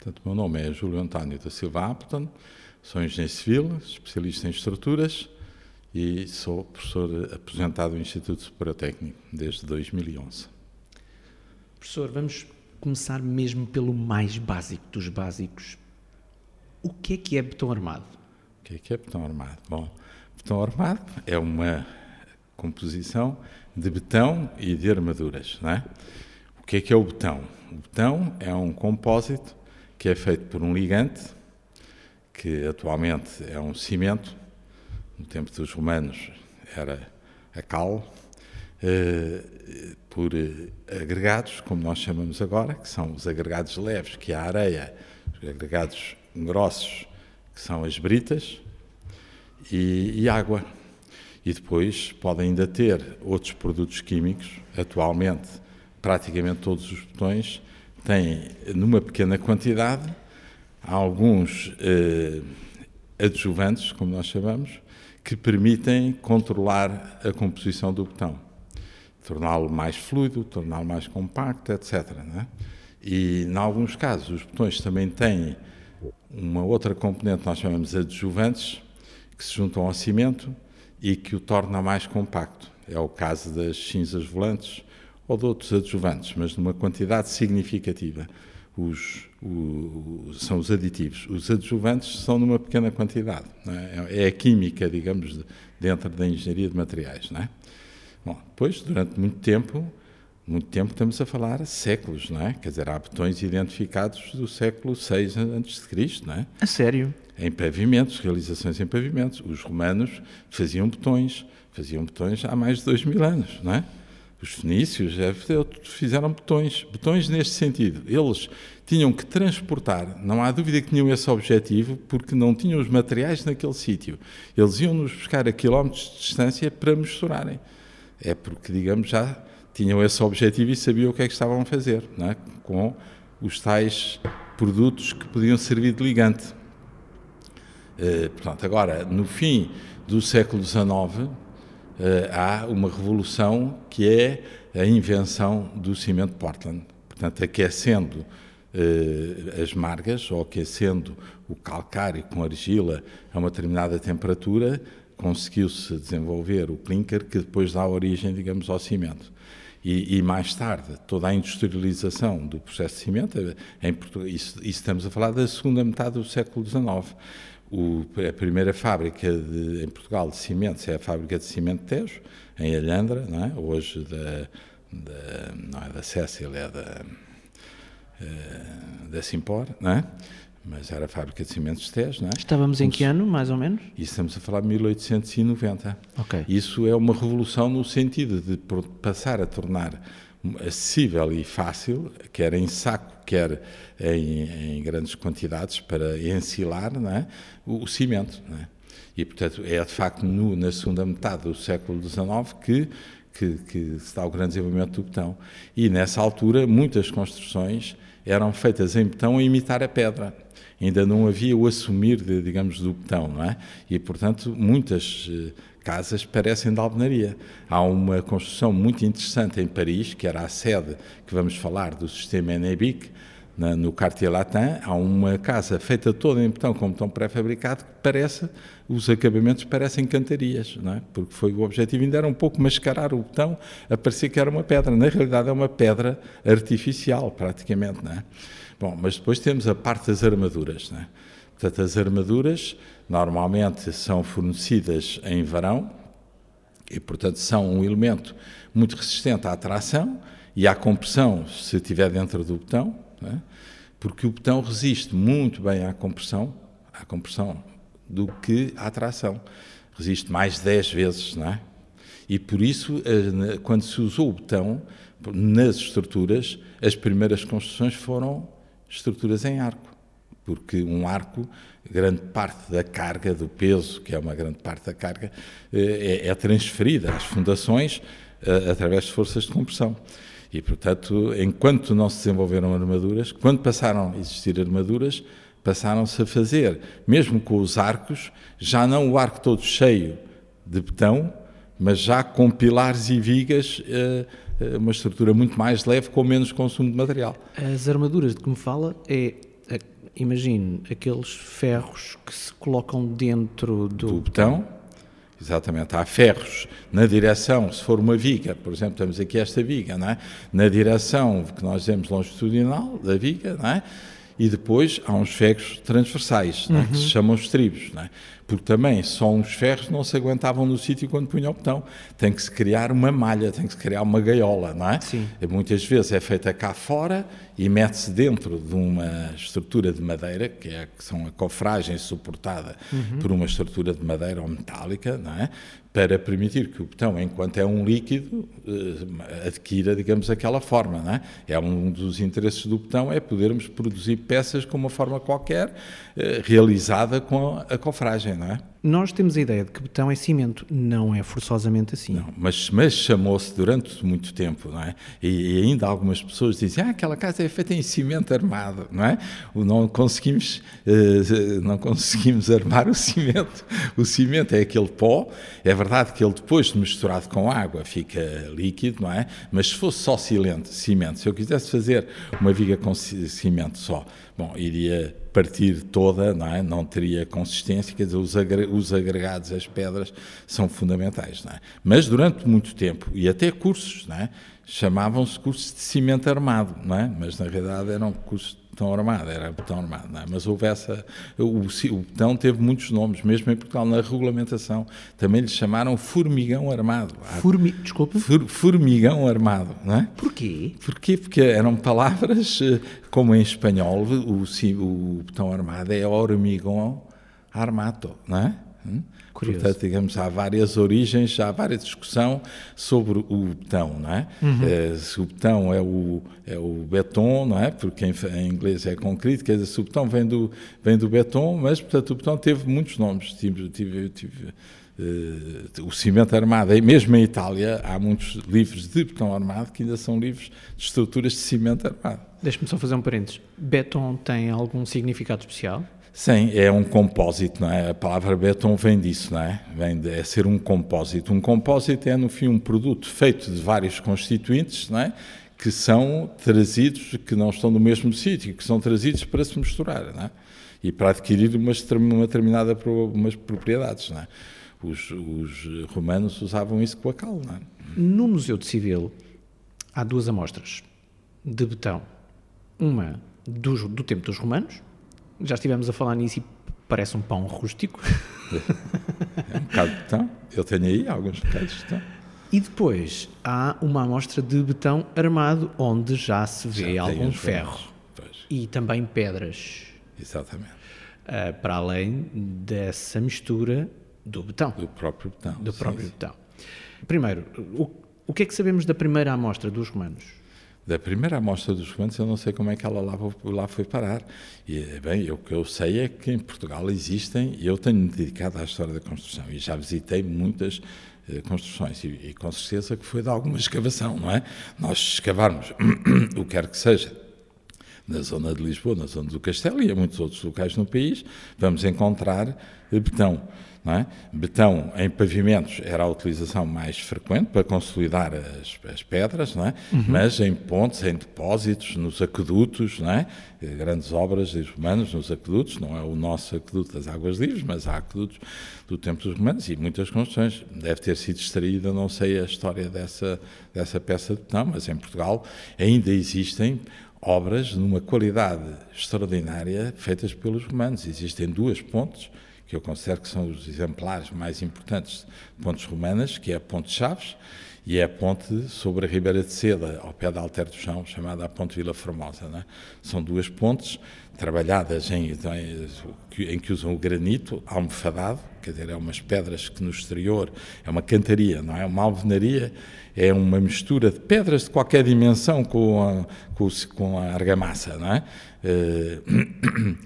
Portanto, o meu nome é Júlio António da Silva Appleton, sou engenheiro civil, especialista em estruturas e sou professor aposentado do Instituto Superior Técnico desde 2011. Professor, vamos começar mesmo pelo mais básico dos básicos. O que é que é betão armado? O que é que é betão armado? Bom, betão armado é uma composição de betão e de armaduras, não é? O que é que é o betão? O betão é um compósito que é feito por um ligante, que atualmente é um cimento, no tempo dos romanos era a cal, eh, por eh, agregados, como nós chamamos agora, que são os agregados leves, que é a areia, os agregados grossos, que são as britas, e, e água. E depois podem ainda ter outros produtos químicos. Atualmente, praticamente todos os botões têm, numa pequena quantidade, alguns eh, adjuvantes, como nós chamamos, que permitem controlar a composição do botão, torná-lo mais fluido, torná-lo mais compacto, etc. É? E, em alguns casos, os botões também têm uma outra componente nós chamamos adjuvantes, que se juntam ao cimento e que o torna mais compacto. É o caso das cinzas volantes ou de outros adjuvantes, mas numa quantidade significativa. Os, o, são os aditivos. Os adjuvantes são numa pequena quantidade. É? é? a química, digamos, dentro da engenharia de materiais. Não é? Bom, depois, durante muito tempo, muito tempo estamos a falar séculos, não é? Quer dizer, há botões identificados do século VI a.C., não é? A sério? Em pavimentos, realizações em pavimentos. Os romanos faziam botões, faziam botões há mais de dois mil anos, não é? Os fenícios fizeram botões, botões neste sentido. Eles tinham que transportar, não há dúvida que tinham esse objetivo, porque não tinham os materiais naquele sítio. Eles iam-nos buscar a quilómetros de distância para misturarem. É porque, digamos, já tinham esse objetivo e sabiam o que é que estavam a fazer, é? com os tais produtos que podiam servir de ligante. Uh, portanto, agora, no fim do século XIX, há uma revolução que é a invenção do cimento Portland. Portanto, aquecendo uh, as margas ou aquecendo o calcário com argila a uma determinada temperatura, conseguiu-se desenvolver o clinker que depois dá origem, digamos, ao cimento. E, e, mais tarde toda a industrialização do processo de cimento, em Portugal, isso, isso, estamos a falar da segunda metade do século XIX. O, a primeira fábrica de, em Portugal de cimentos é a fábrica de cimento Tejo, em Alhandra, não é? hoje da, da, não é da Cécil, é da, eh, da Simpor, não é? mas era a fábrica de cimentos de Tejo, não é? Estávamos em que ano, mais ou menos? E estamos a falar de 1890. Ok. Isso é uma revolução no sentido de passar a tornar acessível e fácil, quer em saco, quer em, em grandes quantidades, para ensilar é? o, o cimento. É? E, portanto, é de facto no, na segunda metade do século XIX que, que, que dá o grande desenvolvimento do betão. E, nessa altura, muitas construções eram feitas em betão a imitar a pedra ainda não havia o assumir, de, digamos, do betão, não é? E, portanto, muitas eh, casas parecem de alvenaria. Há uma construção muito interessante em Paris, que era a sede que vamos falar do sistema Enebic, no Quartier Latin, há uma casa feita toda em betão, com betão pré-fabricado, que parece, os acabamentos parecem cantarias, não é? Porque foi o objetivo, ainda era um pouco mascarar o betão, a parecer que era uma pedra. Na realidade é uma pedra artificial, praticamente, não é? Bom, mas depois temos a parte das armaduras. Né? Portanto, as armaduras normalmente são fornecidas em varão e, portanto, são um elemento muito resistente à tração e à compressão, se estiver dentro do botão? Porque o botão resiste muito bem à compressão, à compressão do que à tração. Resiste mais de 10 vezes, não é? E por isso, eh, quando se usou o botão nas estruturas, as primeiras construções foram estruturas em arco, porque um arco, grande parte da carga, do peso, que é uma grande parte da carga, eh, é, é transferida às fundações eh, através de forças de compressão. E, portanto, enquanto não se desenvolveram armaduras, quando passaram a existir armaduras, passaram-se a fazer, mesmo com os arcos, já não o arco todo cheio de betão, mas já com pilares e vigas eh, eh, uma estrutura muito mais leve com menos consumo de material. As armaduras de que me fala é imagine aqueles ferros que se colocam dentro do, do botão. Exatamente, há ferros na direção, se for uma viga, por exemplo, temos aqui esta viga, não é? na direção que nós vemos longitudinal da viga, não é? e depois há uns ferros transversais, é? que se chamam estribos, é? Porque também só uns ferros não se aguentavam no sítio quando punham o botão. Tem que se criar uma malha, tem que se criar uma gaiola, não é? Sim. Muitas vezes é feita cá fora e mete-se dentro de uma estrutura de madeira, que, é, que são a cofragem suportada uhum. por uma estrutura de madeira ou metálica, não é? para permitir que o botão, enquanto é um líquido, eh, adquira, digamos, aquela forma. Não é? é um dos interesses do botão é podermos produzir peças com uma forma qualquer, eh, realizada com a cofragem, não é? Nós temos a ideia de que betão é cimento, não é forçosamente assim. Não, mas, mas chamou-se durante muito tempo, não é? E, e, ainda algumas pessoas dizem, ah, aquela casa é feita em cimento armado, não é? Não conseguimos, uh, não conseguimos armar o cimento. O cimento é aquele pó, é verdade que ele depois misturado com água fica líquido, não é? Mas se fosse só cimento se eu quisesse fazer uma viga com cimento só, bom, iria partir toda, não, é? não teria consistência, quer dizer, os, os agregados, as pedras, são fundamentais. É? Mas durante muito tempo, e até cursos, é? chamavam-se cursos de cimento armado, é? mas na realidade eram cursos botão armado, era botão armado, é? mas houve essa, o, o botão teve muitos nomes, mesmo em Portugal, na regulamentação, também lhe chamaram formigão armado. Formi, desculpa? For, formigão armado, não é? Porquê? Porquê? Porque eram palavras, eh, como em espanhol, o, o botão armado é hormigão armado, não é? Hum? Curioso. Portanto, digamos, há várias origens, há várias discussão sobre o betão, não é? Uhum. é se o betão é o, é o beton, não é? Porque em, em, inglês é concreto, quer dizer, se o betão vem do, vem do beton, mas, portanto, o betão teve muitos nomes. Tive, tive, tive uh, o cimento armado, e mesmo em Itália, há muitos livros de betão armado que ainda são livros de estruturas de cimento armado. Deixe-me só fazer um parênteses. Beton tem algum significado especial? Sim, é um compósito, não é? A palavra beton vem disso, não é? Vem de é ser um compósito. Um compósito é, no fim, um produto feito de vários constituintes, não é? Que são trazidos, que não estão no mesmo sítio, que são trazidos para se misturar, não é? E para adquirir uma, uma determinada umas propriedades, não é? Os, os, romanos usavam isso com a cal, não é? No Museu de Civil há duas amostras de betão. Uma do tempo dos romanos, já estivemos a falar nisso e parece um pão rústico. É um bocado de betão. Eu tenho aí alguns bocados de betão. E depois há uma amostra de betão armado, onde já se vê já algum ferro. E também pedras. Exatamente. Uh, para além dessa mistura do betão. Do próprio betão. Do próprio sim, betão. Primeiro, o, o que é que sabemos da primeira amostra dos romanos? Da primeira amostra dos romanos, eu não sei como é que ela lá, lá foi parar. E, bem, o que eu sei é que em Portugal existem, e eu tenho-me dedicado à história da construção, e já visitei muitas eh, construções, e, e, com certeza que foi de alguma escavação, não é? Nós escavarmos o que quer que seja, na zona de Lisboa, na zona do Castelo e em muitos outros locais no país, vamos encontrar betão. É? Betão em pavimentos era a utilização mais frequente para consolidar as, as pedras, é? uhum. mas em pontes, em depósitos, nos aquedutos, é? grandes obras dos romanos nos aquedutos, não é o nosso aqueduto das Águas Livres, mas há aquedutos do tempo dos romanos e muitas construções. Deve ter sido extraída, não sei a história dessa, dessa peça de betão, mas em Portugal ainda existem obras numa qualidade extraordinária feitas pelos romanos. Existem duas pontes que eu considero que são os exemplares mais importantes de pontes romanas, que é a Ponte Chaves e é a ponte sobre a Ribeira de Seda, ao pé da Alter do Chão, chamada a Ponte Vila Formosa. É? São duas pontes trabalhadas em, em, em, que usam o granito almofadado, quer dizer, é umas pedras que no exterior é uma cantaria, não é? Uma alvenaria é uma mistura de pedras de qualquer dimensão com a, com, com a argamassa, não é? Eh,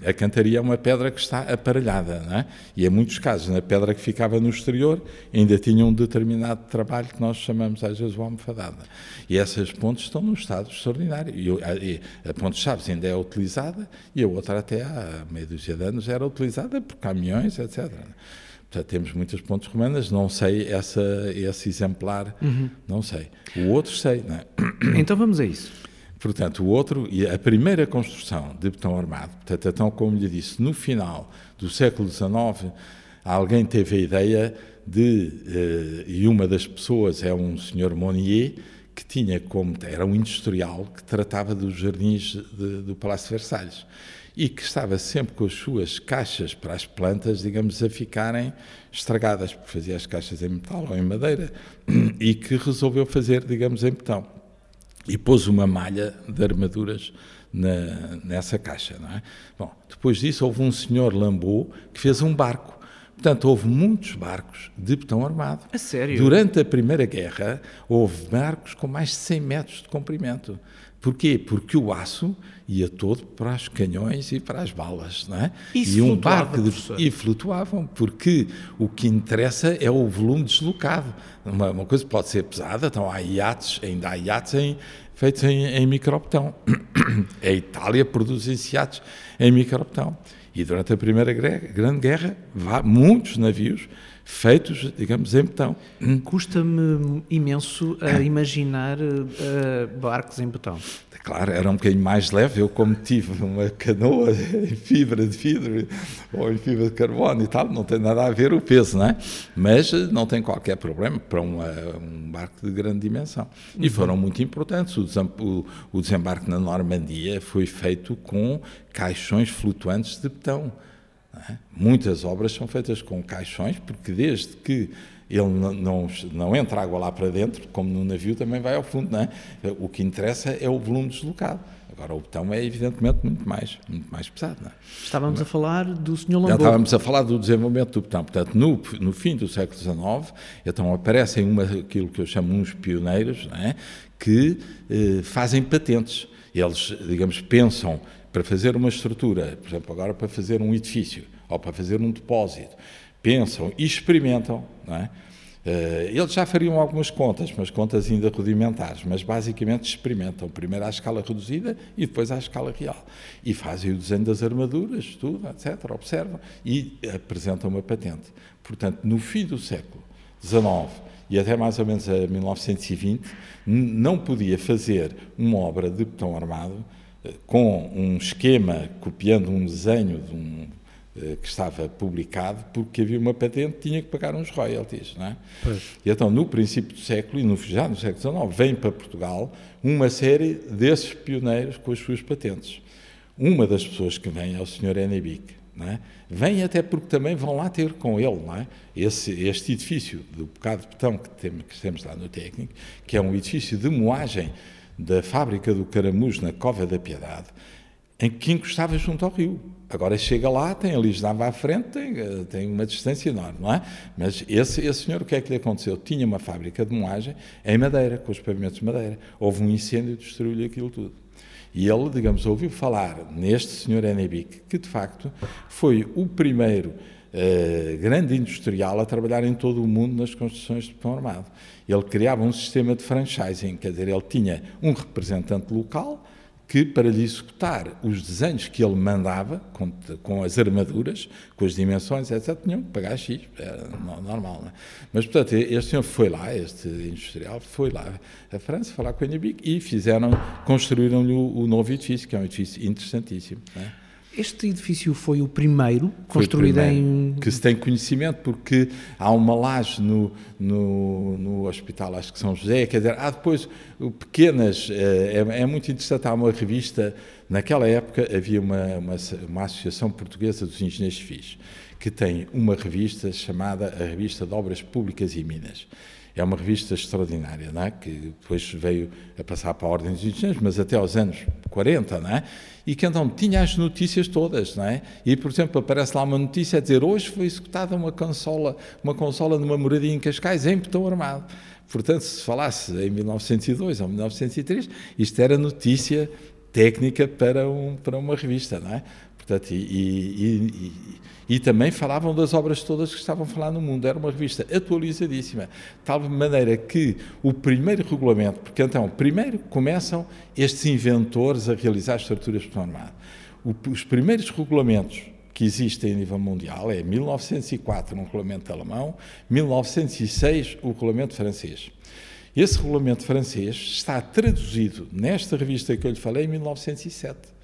a cantaria é uma pedra que está aparelhada, não é? e em muitos casos, na pedra que ficava no exterior, ainda tinha um determinado trabalho que nós chamamos às vezes o almofadada. E essas pontes estão num estado extraordinário. E a, a ponte Chaves ainda é utilizada e a outra até há meia dúzia de anos era utilizada por caminhões, etc. Portanto, temos muitas pontes romanas, não sei essa, esse exemplar, uhum. não sei. O outro sei, não é? Então vamos a isso. Portanto, o outro, e a primeira construção de betão armado, portanto, então, como lhe disse, no final do século XIX, alguém teve a ideia de, uh, e uma das pessoas é um senhor Monnier, que tinha como, era um industrial que tratava dos jardins de, do Palácio de Versalhes e que estava sempre com as suas caixas para as plantas, digamos, a ficarem estragadas, porque fazia as caixas em metal ou em madeira, e que resolveu fazer, digamos, em betão. E pôs uma malha de armaduras na, nessa caixa. Não é? Bom, depois disso houve um senhor Lambeau que fez um barco. Portanto, houve muitos barcos de betão armado. A sério? Durante a Primeira Guerra, houve barcos com mais de 100 metros de comprimento. Porquê? Porque o aço ia todo para os canhões e para as balas, não é? Isso e um barco de, e flutuavam, porque o que interessa é o volume deslocado. Uma, uma coisa pode ser pesada, então há iates, ainda há iates em, feitos em, em microbetão. A Itália produz iates em microbetão. E durante a Primeira Grande Guerra, muitos navios feitos, digamos, em betão. Custa-me imenso a imaginar uh, barcos em betão. Claro, era um bocadinho mais leve. Eu, como tive uma canoa em fibra de vidro ou em fibra de carbono e tal, não tem nada a ver o peso, não é? Mas não tem qualquer problema para uma, um barco de grande dimensão. E foram muito importantes. O, o desembarque na Normandia foi feito com caixões flutuantes de betão. É? Muitas obras são feitas com caixões, porque desde que ele não, não, não, entra água lá para dentro, como no navio também vai ao fundo, não é? O que interessa é o volume deslocado. Agora, o betão é evidentemente muito mais, muito mais pesado. Não é? Estávamos a falar do Sr. Lambeau. Já estávamos a falar do desenvolvimento do betão. Portanto, no, no fim do século XIX, então aparecem uma, aquilo que eu chamo uns pioneiros, é? que eh, fazem patentes. Eles, digamos, pensam para fazer uma estrutura, por exemplo, agora para fazer um edifício ou para fazer um depósito, pensam e experimentam, não é? Uh, eles já fariam algumas contas, mas contas ainda rudimentares, mas basicamente experimentam primeiro à escala reduzida e depois à escala real. E fazem o desenho das armaduras, tudo, etc., observam e apresentam uma patente. Portanto, no fim do século XIX e até mais ou menos a 1920, não podia fazer uma obra de betão armado com um esquema, copiando um desenho de um eh, que estava publicado, porque havia uma patente, tinha que pagar uns royalties. Não é? E então, no princípio do século, e no, já no século XIX, vem para Portugal uma série desses pioneiros com as suas patentes. Uma das pessoas que vem é o Sr. Enebic. É? Vem até porque também vão lá ter com ele é? Esse, este edifício do bocado de betão que temos, que temos lá no técnico, que é um edifício de moagem da fábrica do Caramujo na Cova da Piedade, em que encostava junto ao rio. Agora chega lá, tem a Lisnava à frente, tem, eh, tem, uma distância enorme, não é? Mas esse, esse senhor, o que é que lhe aconteceu? Tinha uma fábrica de moagem em madeira, com os pavimentos de madeira. Houve um incêndio e destruiu-lhe aquilo tudo. E ele, digamos, ouviu falar neste senhor Enebic, que de facto foi o primeiro uh, grande industrial a trabalhar em todo o mundo nas construções de betão armado. Ele criava um sistema de franchising, quer dizer, ele tinha um representante local que, para lhe executar os desenhos que ele mandava, com, com, as armaduras, com as dimensões, etc., tinham que pagar X, era normal. Não é? Mas, portanto, este senhor foi lá, este industrial, foi lá à França falar com a Enibic e fizeram, construíram-lhe o, o, novo edifício, que é um edifício interessantíssimo. Não é? Este edifício foi o primeiro foi construído o primeiro, em. Que se tem conhecimento, porque há uma laje no, no, no Hospital, acho que São José, quer dizer, há depois pequenas. Eh, é, é muito interessante, há uma revista. Naquela época havia uma, uma, uma associação portuguesa dos engenheiros civis, que tem uma revista chamada a Revista de Obras Públicas e Minas. É uma revista extraordinária, não é? que depois veio a passar para a Ordem dos Engenheiros, mas até aos anos 40, não é? e que então tinha as notícias todas, não é? E, por exemplo, aparece lá uma notícia a dizer hoje foi executada uma consola, uma consola numa moradia em Cascais em betão armado. Portanto, se falasse em 1902 ou 1903, isto era notícia técnica para, um, para uma revista, não é? Portanto, e, e, e, e, também falavam das obras todas que estavam a falar no mundo. Era uma revista atualizadíssima, tal maneira que o primeiro regulamento, porque então, primeiro começam estes inventores a realizar estruturas armado. Os primeiros regulamentos que existem a nível mundial é 1904, um regulamento alemão, 1906, o regulamento francês. Esse regulamento francês está traduzido nesta revista que eu lhe falei em 1907.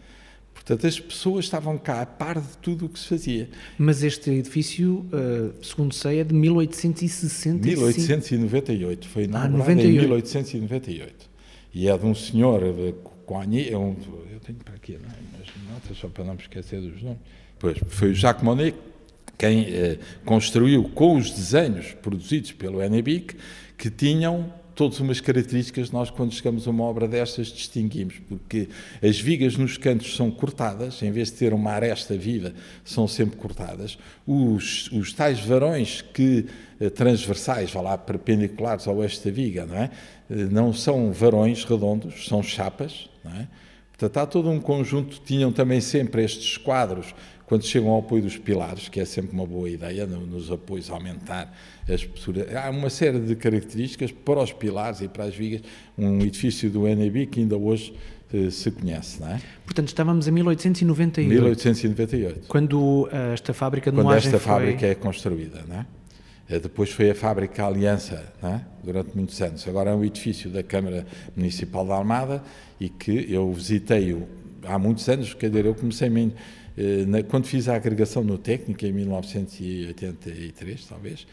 Portanto, as pessoas estavam cá a par de tudo o que se fazia. Mas este edifício, uh, segundo sei, é de 1865. 1898. Foi inaugurado ah, em 1898. E é de um senhor, Coigny, é um, eu tenho para aqui, não é? mas notas só para não me esquecer dos nomes. Pois, foi o Jacques Monet quem eh, construiu com os desenhos produzidos pelo Enebic, que tinham todas umas características nós quando chegamos a uma obra destas distinguimos, porque as vigas nos cantos são cortadas, em vez de ter uma aresta viva, são sempre cortadas. Os, os tais varões que eh, transversais, vá lá, perpendiculares ao da viga, não é? Eh, não são varões redondos, são chapas, não é? Portanto, há todo um conjunto, tinham também sempre estes quadros quando chegam ao apoio dos pilares, que é sempre uma boa ideia, nos apoios aumentar a espessura. Há uma série de características para os pilares e para as vigas, um edifício do NAB que ainda hoje eh, se conhece, não é? Portanto, estávamos em 1898. 1898. Quando uh, esta fábrica de Quando esta foi... fábrica é construída, não é? Eh, depois foi a fábrica Aliança, é? durante muitos anos. Agora é um edifício da Câmara Municipal da Almada e que eu visitei há muitos anos, quer dizer, eu comecei eh, quando fiz a agregação no técnico, em 1983, talvez,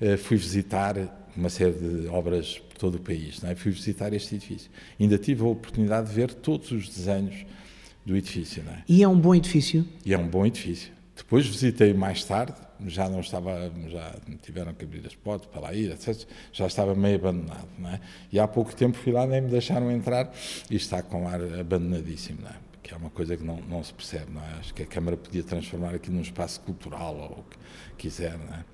eh, fui visitar uma série de obras por todo o país. É? Fui visitar este edifício. Ainda tive a oportunidade de ver todos os desenhos do edifício. É? E é um bom edifício? E é um bom edifício. Depois visitei mais tarde, já não estava, já tiveram que abrir as portas para lá ir, etc. Já estava meio abandonado, não é? E há pouco tempo fui lá, nem me deixaram entrar e está com ar abandonadíssimo, não é? que é uma coisa que não, não se percebe, não é? Acho que a Câmara podia transformar aqui num espaço cultural ou o que quiser, não é?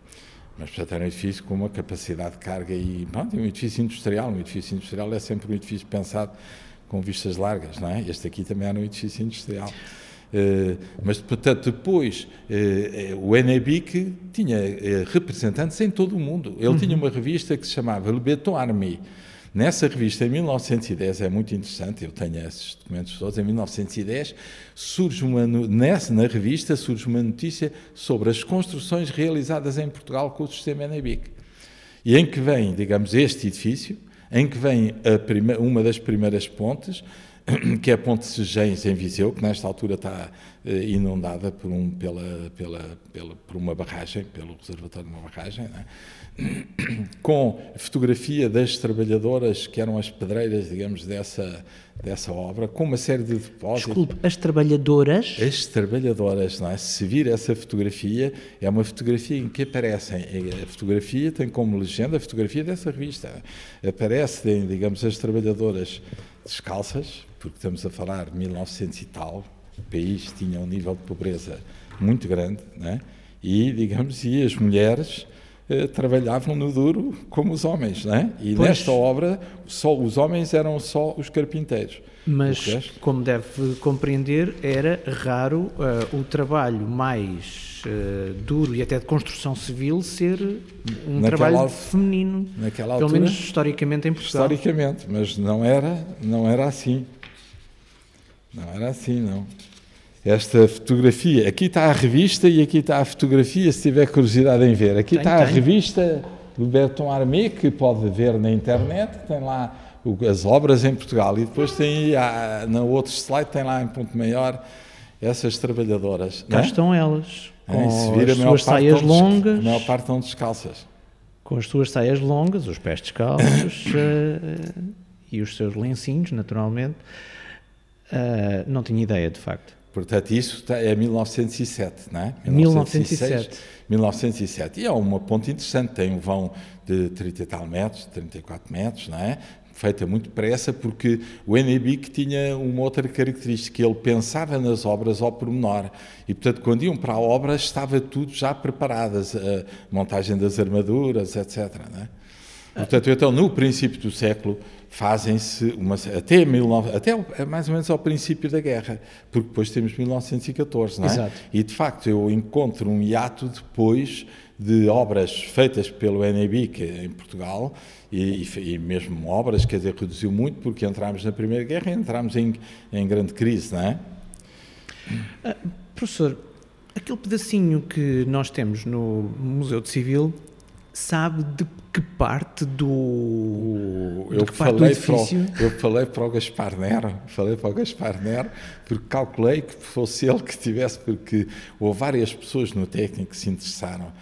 Mas, portanto, era um edifício com uma capacidade de carga e, pronto, um edifício industrial. Um edifício industrial é sempre um edifício pensado com vistas largas, não é? Este aqui também era um edifício industrial. Uh, mas, portanto, depois uh, uh, o NEBIC tinha representantes em todo o mundo. Ele uhum. tinha uma revista que se chamava Le Béton Armé, Nessa revista, em 1910, é muito interessante, eu tenho esses documentos todos, em 1910, surge uma, nessa, na revista surge uma notícia sobre as construções realizadas em Portugal com o sistema Enebic. E em que vem, digamos, este edifício, em que vem prima, uma das primeiras pontes, que é a Ponte Segens em Viseu, que nesta altura está eh, inundada por, um, pela, pela, pela, por uma barragem, pelo reservatório de uma barragem, é? com fotografia das trabalhadoras que eram as pedreiras, digamos, dessa, dessa obra, com uma série de depósitos. Desculpe, as trabalhadoras? As trabalhadoras, não é? Se vir essa fotografia, é uma fotografia em que aparecem, a fotografia tem como legenda a fotografia dessa revista. Aparecem, digamos, as trabalhadoras descalças, porque estamos a falar de 1900 e tal, o país tinha um nível de pobreza muito grande, né? e, digamos, e as mulheres trabalhavam no duro como os homens, né? e pois. nesta obra só os homens eram só os carpinteiros. Mas, como deve compreender, era raro uh, o trabalho mais uh, duro e até de construção civil ser um naquela trabalho feminino, naquela altura, pelo menos historicamente em Portugal. Historicamente, mas não era, não era assim. Não era assim, não. Esta fotografia, aqui está a revista e aqui está a fotografia, se tiver curiosidade em ver. Aqui tem, está tem. a revista do Berton Armé, que pode ver na internet, tem lá as obras em Portugal. E depois tem, ah, no outro slide, tem lá em ponto maior essas trabalhadoras. Cá é? estão elas, com é, as suas saias longas. A maior parte estão descalças. Com as suas saias longas, os pés descalços uh, e os seus lencinhos, naturalmente. Uh, não tinha ideia, de facto. Portanto, isso tá, é 1907, não é? 1907. 1907. E é uma ponte interessante, tem um vão de 30 e tal metros, 34 metros, não é? Feita muito depressa, porque o NEBIC tinha uma outra característica, ele pensava nas obras ao pormenor. E, portanto, quando iam para a obra, estava tudo já preparado, a montagem das armaduras, etc. Não é? Portanto, então, no princípio do século, fazem-se até, 19, até mais ou menos ao princípio da guerra, porque depois temos 1914, não é? Exato. E de facto eu encontro um hiato depois de obras feitas pelo NABIC em Portugal e, e, mesmo obras, quer dizer, reduziu muito porque entramos na Primeira Guerra e entramos em, em grande crise, não é? Uh, professor, aquele pedacinho que nós temos no Museu de Civil sabe de que parte do, eu falei para o, eu falei para o Gaspar Nero falei para o Gaspar Nero porque calculei que fosse ele que tivesse porque houve várias pessoas no técnico que se interessaram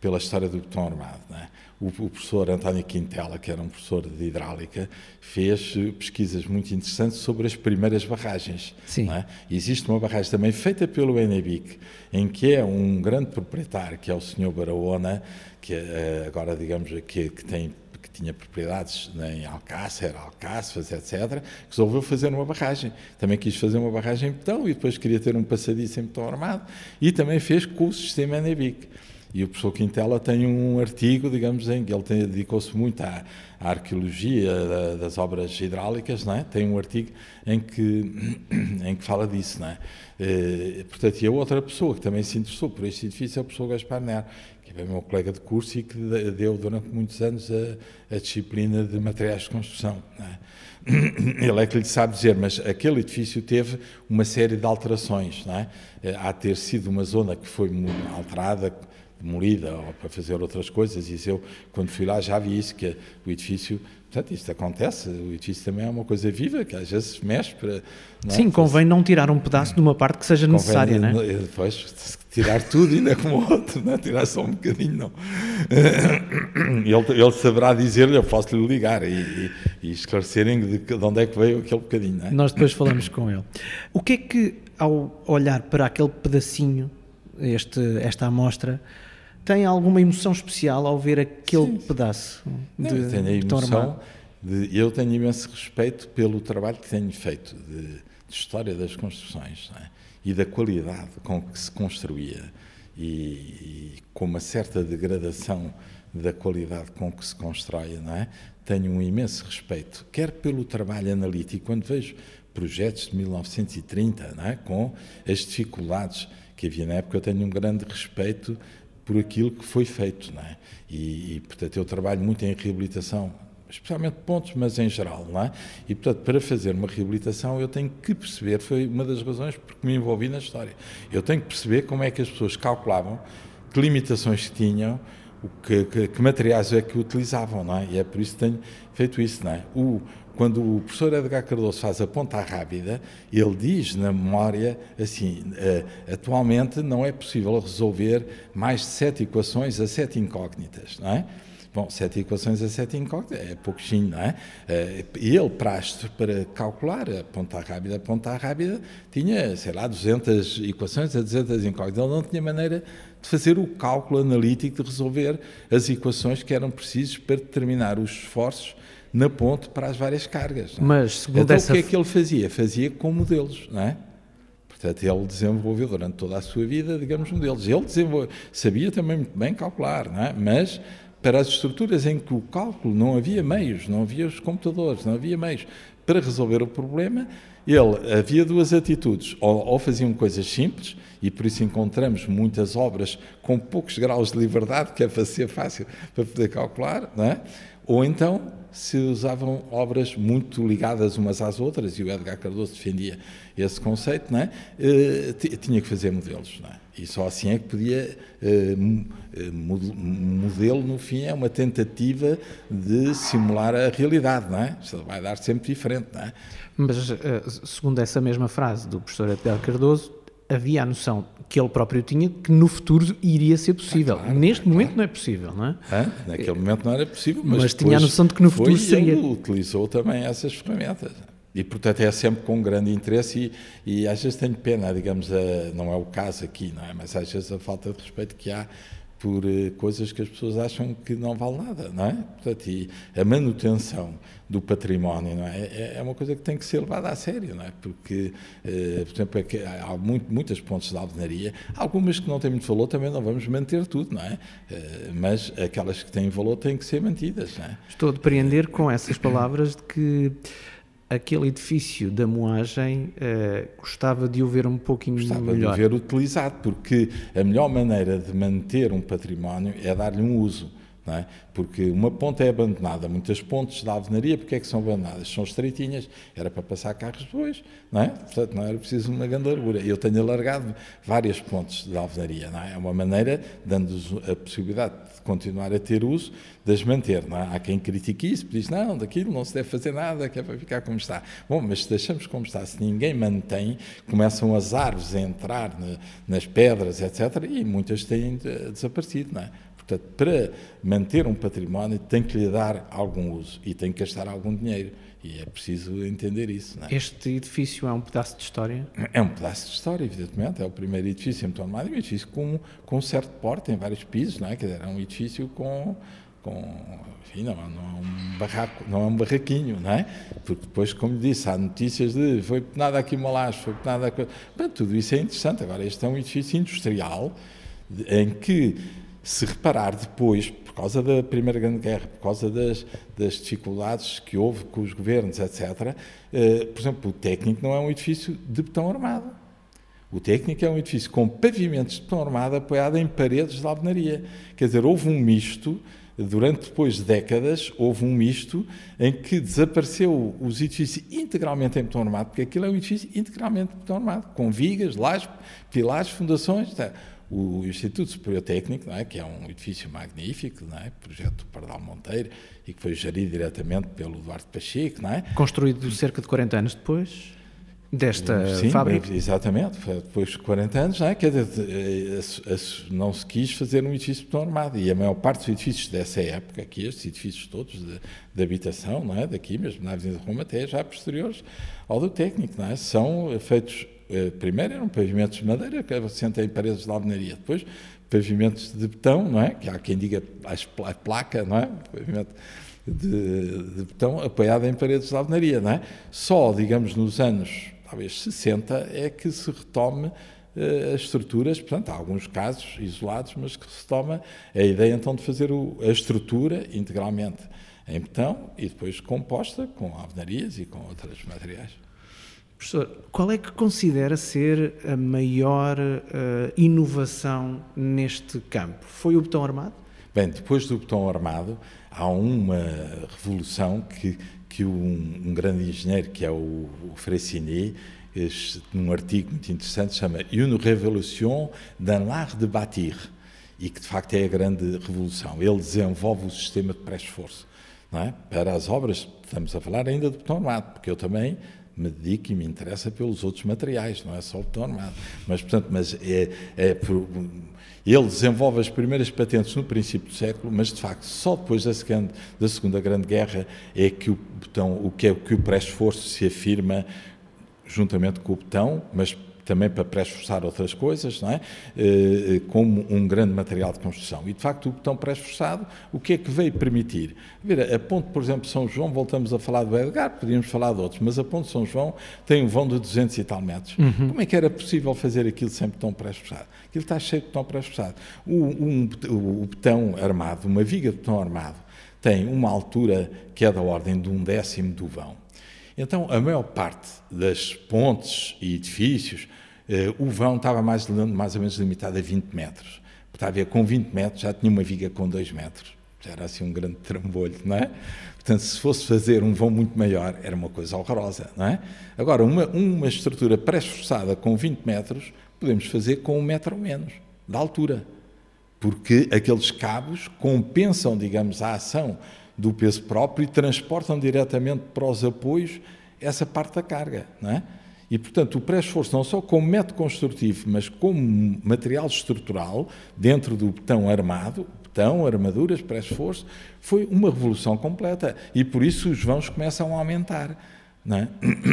pela história do botão armado é? O, o, professor António Quintela que era um professor de hidráulica fez eh, pesquisas muito interessantes sobre as primeiras barragens Sim. É? existe uma barragem também feita pelo Enebic em que é um grande proprietário que é o senhor Barahona que eh, agora digamos que, que tem que tinha propriedades em Alcácer, Alcáceres, etc., resolveu fazer uma barragem. Também quis fazer uma barragem em betão e depois queria ter um passadiço em betão armado e também fez com o sistema Enebic. E o professor Quintela tem um artigo, digamos, em que ele dedicou-se muito à, à arqueologia da, das obras hidráulicas, não é? tem um artigo em que, em que fala disso. Não é? E, eh, portanto, e a outra pessoa que também se interessou por este edifício é o professor Gaspar Nero, que é meu colega de curso e que deu durante muitos anos a, a disciplina de materiais de construção. É? Ele é que lhe sabe dizer, mas aquele edifício teve uma série de alterações. Não é? Eh, há ter sido uma zona que foi alterada, demolida ou para fazer outras coisas, e eu, quando fui lá, já vi isso, que o edifício Portanto, isto acontece, o edifício também é uma coisa viva, que às vezes se mexe para... É? Sim, convém não tirar um pedaço de uma parte que seja necessária, não é? Depois, tirar tudo ainda como o outro, não é? tirar só um bocadinho, não. Ele, ele saberá dizer-lhe, eu posso-lhe ligar e, e, e esclarecerem de, de onde é que veio aquele bocadinho, não é? Nós depois falamos com ele. O que é que, ao olhar para aquele pedacinho, este, esta amostra, tem alguma emoção especial ao ver aquele sim, pedaço de eu tenho a emoção de, eu tenho imenso respeito pelo trabalho que tenho feito de, de história das construções é? e da qualidade com que se construía e, e, com uma certa degradação da qualidade com que se constrói, não é? Tenho um imenso respeito, quer pelo trabalho analítico, quando vejo projetos de 1930, não é? com as dificuldades que havia na época, eu tenho um grande respeito por aquilo que foi feito. Não é? e, e, portanto, eu trabalho muito em reabilitação, especialmente pontos, mas em geral. Não é? E, portanto, para fazer uma reabilitação, eu tenho que perceber, foi uma das razões porque me envolvi na história, eu tenho que perceber como é que as pessoas calculavam, que limitações tinham, que, que, que, materiais é que utilizavam, não é? E é por isso que tenho feito isso, não é? O, quando o professor Edgar Cardoso faz a ponta rápida, ele diz na memória assim: uh, atualmente não é possível resolver mais de sete equações a sete incógnitas, não é? Bom, sete equações a sete incógnitas é pouquinho, não é? Uh, ele, para, para calcular a ponta rápida, a ponta rápida tinha, sei lá, 200 equações a 200 incógnitas. Ele não tinha maneira de fazer o cálculo analítico de resolver as equações que eram precisas para determinar os esforços na ponte para as várias cargas. É? Mas, segundo então, essa... o que é que ele fazia? Fazia com modelos, não é? Portanto, ele desenvolveu durante toda a sua vida, digamos, modelos. Ele sabia também muito bem calcular, não é? Mas para as estruturas em que o cálculo não havia meios, não havia os computadores, não havia meios para resolver o problema, ele havia duas atitudes, ou, ou faziam coisas simples, e por isso encontramos muitas obras com poucos graus de liberdade, que é para ser fácil para poder calcular, não é? ou então se usavam obras muito ligadas umas às outras, e o Edgar Cardoso defendia esse conceito, não é? Uh, tinha que fazer modelos. Não é? E só assim é que podia. Uh, modelo, no fim, é uma tentativa de simular a realidade, não é? Vai dar sempre diferente, não é? Mas, segundo essa mesma frase do professor Edgar Cardoso, havia a noção que ele próprio tinha que no futuro iria ser possível. Ah, claro, Neste claro, momento claro. não é possível, não é? Ah, naquele momento não era possível, mas, mas tinha a noção de que no futuro seria. Ele utilizou também essas ferramentas. E, portanto, é sempre com grande interesse e, e às vezes tenho pena, digamos, a, não é o caso aqui, não é? Mas às vezes a falta de respeito que há por uh, coisas que as pessoas acham que não vale nada, não é? Portanto, e a manutenção do património, não é? é? É uma coisa que tem que ser levada a sério, não é? Porque, uh, por exemplo, é há muito, muitas pontes de alvenaria, algumas que não têm muito valor também não vamos manter tudo, não é? Uh, mas aquelas que têm valor têm que ser mantidas, não é? Estou a depreender com essas palavras de que aquele edifício da moagem uh, gostava de o ver um pouquinho gostava melhor. Gostava de o ver utilizado, porque a melhor maneira de manter um património é dar-lhe um uso. É? Porque uma ponte é abandonada, muitas pontes da alvenaria, porque é que são abandonadas? São estreitinhas, era para passar carros depois, não é? Portanto, não era preciso uma grande largura. Eu tenho alargado várias pontes da alvenaria, é? É uma maneira, dando-nos a possibilidade de continuar a ter uso, de as manter, é? Há quem critique isso, diz, não, daquilo não se deve fazer nada, que é para ficar como está. Bom, mas se deixamos como está, se ninguém mantém, começam as árvores a entrar nas pedras, etc., e muitas têm desaparecido, não é? Portanto, para manter um património tem que lhe dar algum uso e tem que gastar algum dinheiro. E é preciso entender isso. É? Este edifício é um pedaço de história? É um pedaço de história, evidentemente. É o primeiro edifício em Tornado, um edifício com, com um certo porte, tem vários pisos, não é? Quer dizer, é um edifício com, com enfim, não, não, é um barraco, não é um barraquinho, não é? Porque depois, como disse, há notícias de foi nada aqui uma laje, foi nada Bem, tudo isso é interessante. Agora, este é um edifício industrial em que se reparar depois, por causa da Primeira Grande Guerra, por causa das, das dificuldades que houve com os governos, etc., eh, por exemplo, o técnico não é um edifício de betão armado. O técnico é um edifício com pavimentos de betão armado apoiado em paredes de alvenaria. Quer dizer, houve um misto, durante depois de décadas, houve um misto em que desapareceu os edifícios integralmente em betão armado, porque aquilo é um edifício integralmente de betão armado, com vigas, lajes, pilares, fundações, etc o Instituto Superior Técnico, é? que é um edifício magnífico, é? projeto Pardal Monteiro, e que foi gerido diretamente pelo Duarte Pacheco. Não é? Construído cerca de 40 anos depois desta Sim, fábrica? exatamente, depois de 40 anos, não, é? Quer dizer, eh, não se quis fazer um edifício normado, e a maior parte dos edifícios dessa época, aqui, estes edifícios todos de, de habitação, não é? daqui mesmo, na Avenida Roma, até já posteriores ao do técnico, não é? são feitos primeiro eram pavimentos de madeira, que assentam em paredes de alvenaria. Depois, pavimentos de betão, não é? Que há quem diga a placa, não é? Pavimento de, de betão apoiado em paredes de alvenaria, não é? Só, digamos, nos anos, talvez 60, é que se retome uh, as estruturas, portanto, há alguns casos isolados, mas que se retoma a ideia então de fazer o, a estrutura integralmente em betão e depois composta com alvenarias e com outros materiais. Professor, qual é que considera ser a maior uh, inovação neste campo? Foi o botão armado? Bem, depois do botão armado, há uma revolução que, que um, um grande engenheiro, que é o, o num artigo muito interessante, chama Une révolution dans l'art de bâtir, e que de facto é a grande revolução. Ele desenvolve o sistema de pré-esforço. É? Para as obras, estamos a falar ainda de botão armado, porque eu também me dedico e me interessa pelos outros materiais, não é só o betão armado. Mas, portanto, mas é, é por, ele desenvolve as primeiras patentes no princípio do século, mas de facto só depois da Segunda, da segunda Grande Guerra é que o betão, o que é que o pré-esforço se afirma juntamente com o betão, mas também para pré-esforçar outras coisas, não é? Eh, como um grande material de construção. E, de facto, o botão pré-esforçado, o que é que veio permitir? Ver, a ponte, por exemplo, São João, voltamos a falar do Edgar, podíamos falar de outros, mas a ponte São João tem um vão de 200 e tal metros. Uhum. Como é que era possível fazer aquilo sem botão pré-esforçado? Aquilo está cheio de botão pré-esforçado. O, um, o betão armado, uma viga de betão armado, tem uma altura que é da ordem de um décimo do vão. Então, a maior parte das pontes e edifícios, eh, o vão estava mais, mais ou menos limitado a 20 metros. Ver, com 20 metros já tinha uma viga com 2 metros. Já era assim um grande trambolho, não é? Portanto, se fosse fazer um vão muito maior, era uma coisa horrorosa, não é? Agora, uma, uma estrutura pré-esforçada com 20 metros, podemos fazer com um metro ou menos, de altura. Porque aqueles cabos compensam, digamos, a ação do peso próprio e transportam diretamente para os apoios essa parte da carga. Não é? E, portanto, o pré-esforço, não só como método construtivo, mas como material estrutural, dentro do betão armado, betão, armaduras, pré-esforço, foi uma revolução completa. E por isso os vãos começam a aumentar. É?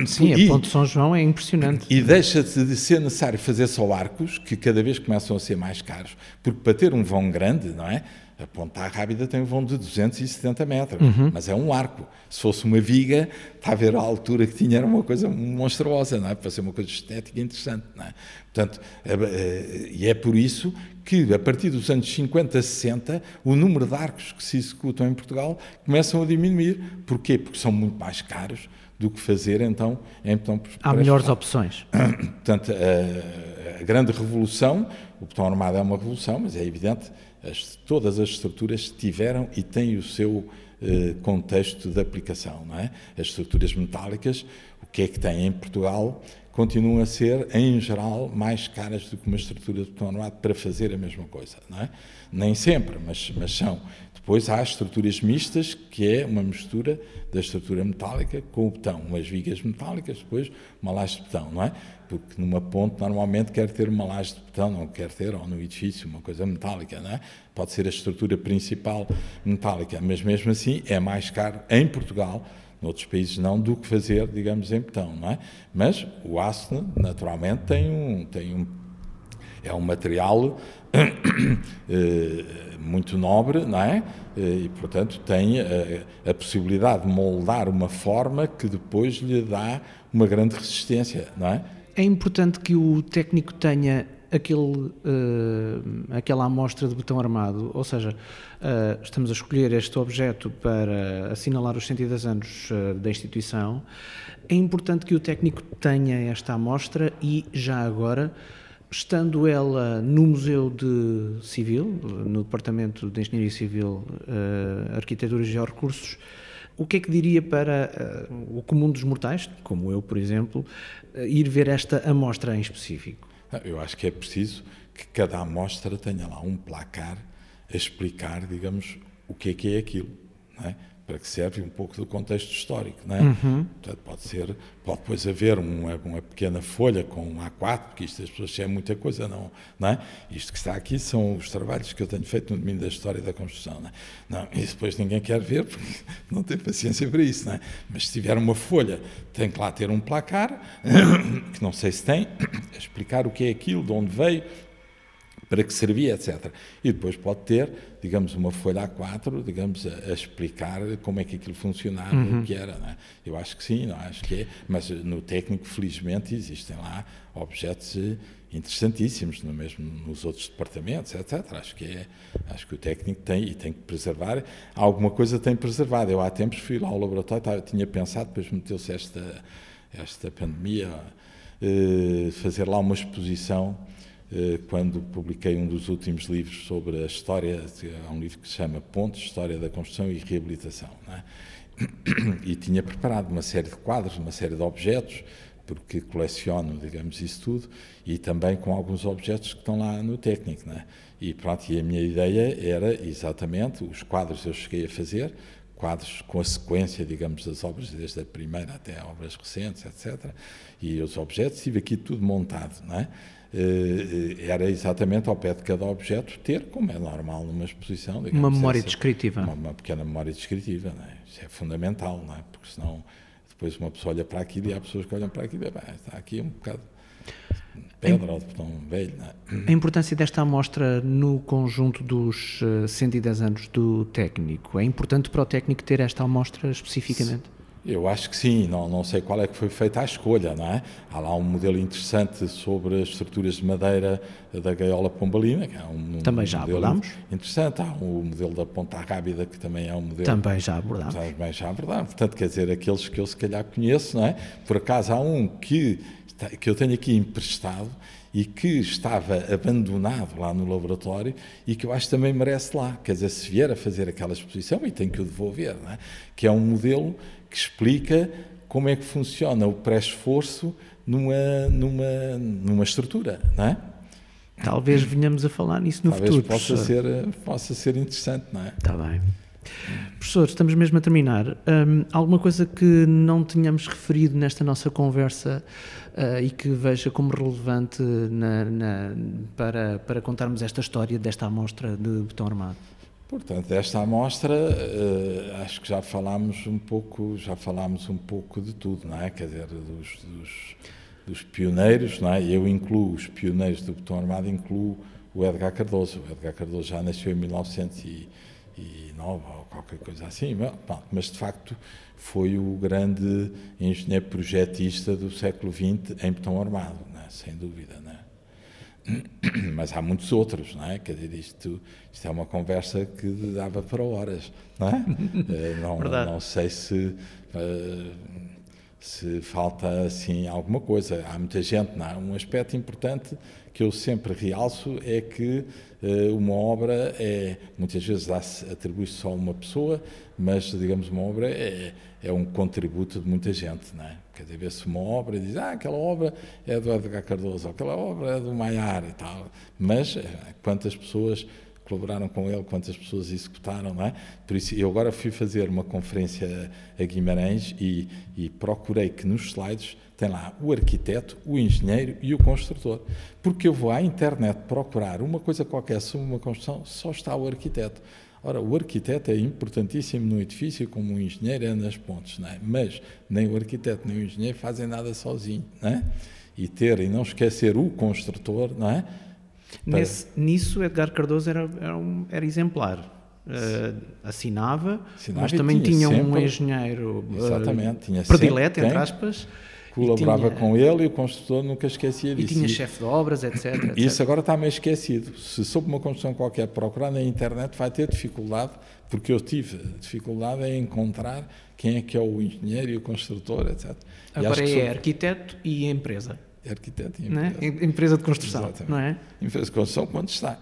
Sim, e, a Ponte São João é impressionante. E deixa de ser necessário fazer só arcos, que cada vez começam a ser mais caros, porque para ter um vão grande, não é? A Ponta Rábida tem um vão de 270 metros, uhum. mas é um arco. Se fosse uma viga, está a ver a altura que tinha, era uma coisa monstruosa, não é? Para ser uma coisa estética interessante, não é? Portanto, é, é, e é por isso que, a partir dos anos 50, 60, o número de arcos que se executam em Portugal começam a diminuir. Porquê? Porque são muito mais caros do que fazer, então, em Há melhores opções. Portanto, a, a a grande revolução, o botão armado é uma revolução, mas é evidente, as, todas as estruturas tiveram e têm o seu eh, contexto de aplicação. Não é? As estruturas metálicas, o que é que têm em Portugal, continuam a ser, em geral, mais caras do que uma estrutura de botão armado para fazer a mesma coisa. Não é? Nem sempre, mas, mas são. Depois há estruturas mistas, que é uma mistura da estrutura metálica com o betão. Umas vigas metálicas, depois uma laje de betão, não é? Porque numa ponte normalmente quer ter uma laje de betão, não quer ter, ou no edifício, uma coisa metálica, não é? Pode ser a estrutura principal metálica, mas mesmo assim é mais caro em Portugal noutros países não, do que fazer, digamos, em betão, não é? Mas o aço, naturalmente, tem um, tem um é um material eh, muito nobre, não é? Eh, e, portanto, tem a, a, possibilidade de moldar uma forma que depois lhe dá uma grande resistência, não é? É importante que o técnico tenha aquele, uh, aquela amostra de botão armado, ou seja, uh, estamos a escolher este objeto para assinalar os 110 anos uh, da instituição, é importante que o técnico tenha esta amostra e, já agora, estando ela no Museu de Civil, no Departamento de Engenharia Civil, uh, Arquitetura e Georrecursos, o que é que diria para uh, o comum dos mortais, como eu, por exemplo, uh, ir ver esta amostra em específico? Eu acho que é preciso que cada amostra tenha lá um placar a explicar, digamos, o que é que é aquilo. É? Para que serve um pouco do contexto histórico, não é? Uhum. Portanto, pode ser, pode depois haver uma, uma, pequena folha com um A4, porque isto as pessoas é muita coisa, não, não é? Isto que está aqui são os trabalhos que eu tenho feito no domínio da história da construção, não, é? não E depois ninguém quer ver, porque não tem paciência para isso, não é? Mas se tiver uma folha, tem que lá ter um placar, que não sei se tem, a explicar o que é aquilo, de onde veio, para que servia, etc. E depois pode ter, digamos, uma folha A4, digamos, a, a explicar como é que aquilo funcionava, uhum. o que era. É? Eu acho que sim, não acho que é, mas no técnico, felizmente, existem lá objetos interessantíssimos, no mesmo nos outros departamentos, etc. Acho que é, acho que o técnico tem e tem que preservar. Alguma coisa tem preservado. Eu há tempos fui lá ao laboratório, tinha pensado, depois meteu-se esta esta pandemia, eh, fazer lá uma exposição quando publiquei um dos últimos livros sobre a história, há um livro que se chama Pontos, História da Construção e Reabilitação. É? E tinha preparado uma série de quadros, uma série de objetos, porque coleciono, digamos, isso tudo, e também com alguns objetos que estão lá no técnico. É? E pronto, e a minha ideia era exatamente, os quadros eu cheguei a fazer, quadros com a sequência, digamos, das obras, desde a primeira até obras recentes, etc. E os objetos, tive aqui tudo montado, não é? Eh, era exatamente ao pé de cada objeto ter, como é normal numa exposição. Digamos, uma memória essa, descritiva. Uma, uma, pequena memória descritiva, não é? Isso é fundamental, não é? Porque senão depois uma pessoa olha para aquilo e há pessoas que olham para aquilo e bem, está aqui um bocado pedra ou de botão velho. É? A importância desta amostra no conjunto dos 110 eh, anos do técnico, é importante para o técnico ter esta amostra especificamente? Eu acho que sim, não, não sei qual é que foi feita a escolha, não é? Há lá um modelo interessante sobre as estruturas de madeira da gaiola pombalina, que é um Também já abordámos. Interessante, há o modelo da ponta rábida, que também é um modelo... Também já abordámos. Também já abordámos, portanto, quer dizer, aqueles que eu se calhar conheço, não é? Por acaso há um que, que eu tenho aqui emprestado e que estava abandonado lá no laboratório e que eu acho que também merece lá, quer dizer, se vier a fazer aquela exposição, e tem que o devolver, é? Que é um modelo que explica como é que funciona o pré-esforço numa, numa, numa estrutura, não é? Talvez venhamos a falar nisso no Talvez futuro. Possa ser, possa ser interessante, não é? Está bem. Professor, estamos mesmo a terminar. Um, alguma coisa que não tínhamos referido nesta nossa conversa uh, e que veja como relevante na, na, para, para contarmos esta história desta amostra de botão armado? Portanto, esta amostra, uh, acho que já falámos um pouco, já falámos um pouco de tudo, não é? Quer dizer, dos, dos, dos pioneiros, não é? Eu incluo os pioneiros do botão armado, incluo o Edgar Cardoso. O Edgar Cardoso já nasceu em 1909 ou qualquer coisa assim, mas de facto foi o grande engenheiro projetista do século XX em botão armado, é? sem dúvida. É? mas há muitos outros, não é? Quer dizer, isto, isto é uma conversa que dava para horas, não é? Eh, não, não sei se, uh, se falta assim alguma coisa. Há muita gente, não é? Um aspecto importante que eu sempre realço é que uh, uma obra é, muitas vezes atribui-se só a uma pessoa, mas, digamos, uma obra é, é um contributo de muita gente, não é? Quer dizer, vê-se uma obra e diz, ah, aquela obra é do Edgar Cardoso, aquela obra é do Maiar e tal, mas eh, quantas pessoas colaboraram com ele, quantas pessoas executaram, não é? Por isso, eu agora fui fazer uma conferência a Guimarães e, e procurei que nos slides tem lá o arquiteto, o engenheiro e o construtor. Porque eu vou à internet procurar uma coisa qualquer sobre uma construção, só está o arquiteto. Ora, o arquiteto é importantíssimo no edifício, como o engenheiro é nas pontes, não é? mas nem o arquiteto nem o engenheiro fazem nada sozinho. Não é? E ter e não esquecer o construtor, não é? Nesse, nisso, Edgar Cardoso era, era, um, era exemplar. Uh, assinava, assinava, mas também tinha, tinha um engenheiro uh, tinha predileto, sempre, entre aspas. Colaborava tinha, com ele e o construtor nunca esquecia disso. E tinha chefe de obras, etc, etc. Isso agora está meio esquecido. Se soube uma construção qualquer procurar na internet, vai ter dificuldade, porque eu tive dificuldade em encontrar quem é que é o engenheiro e o construtor, etc. Agora é arquiteto e empresa arquiteto e empresa. É? Empresa de construção, Exatamente. não é? Empresa de construção, quando está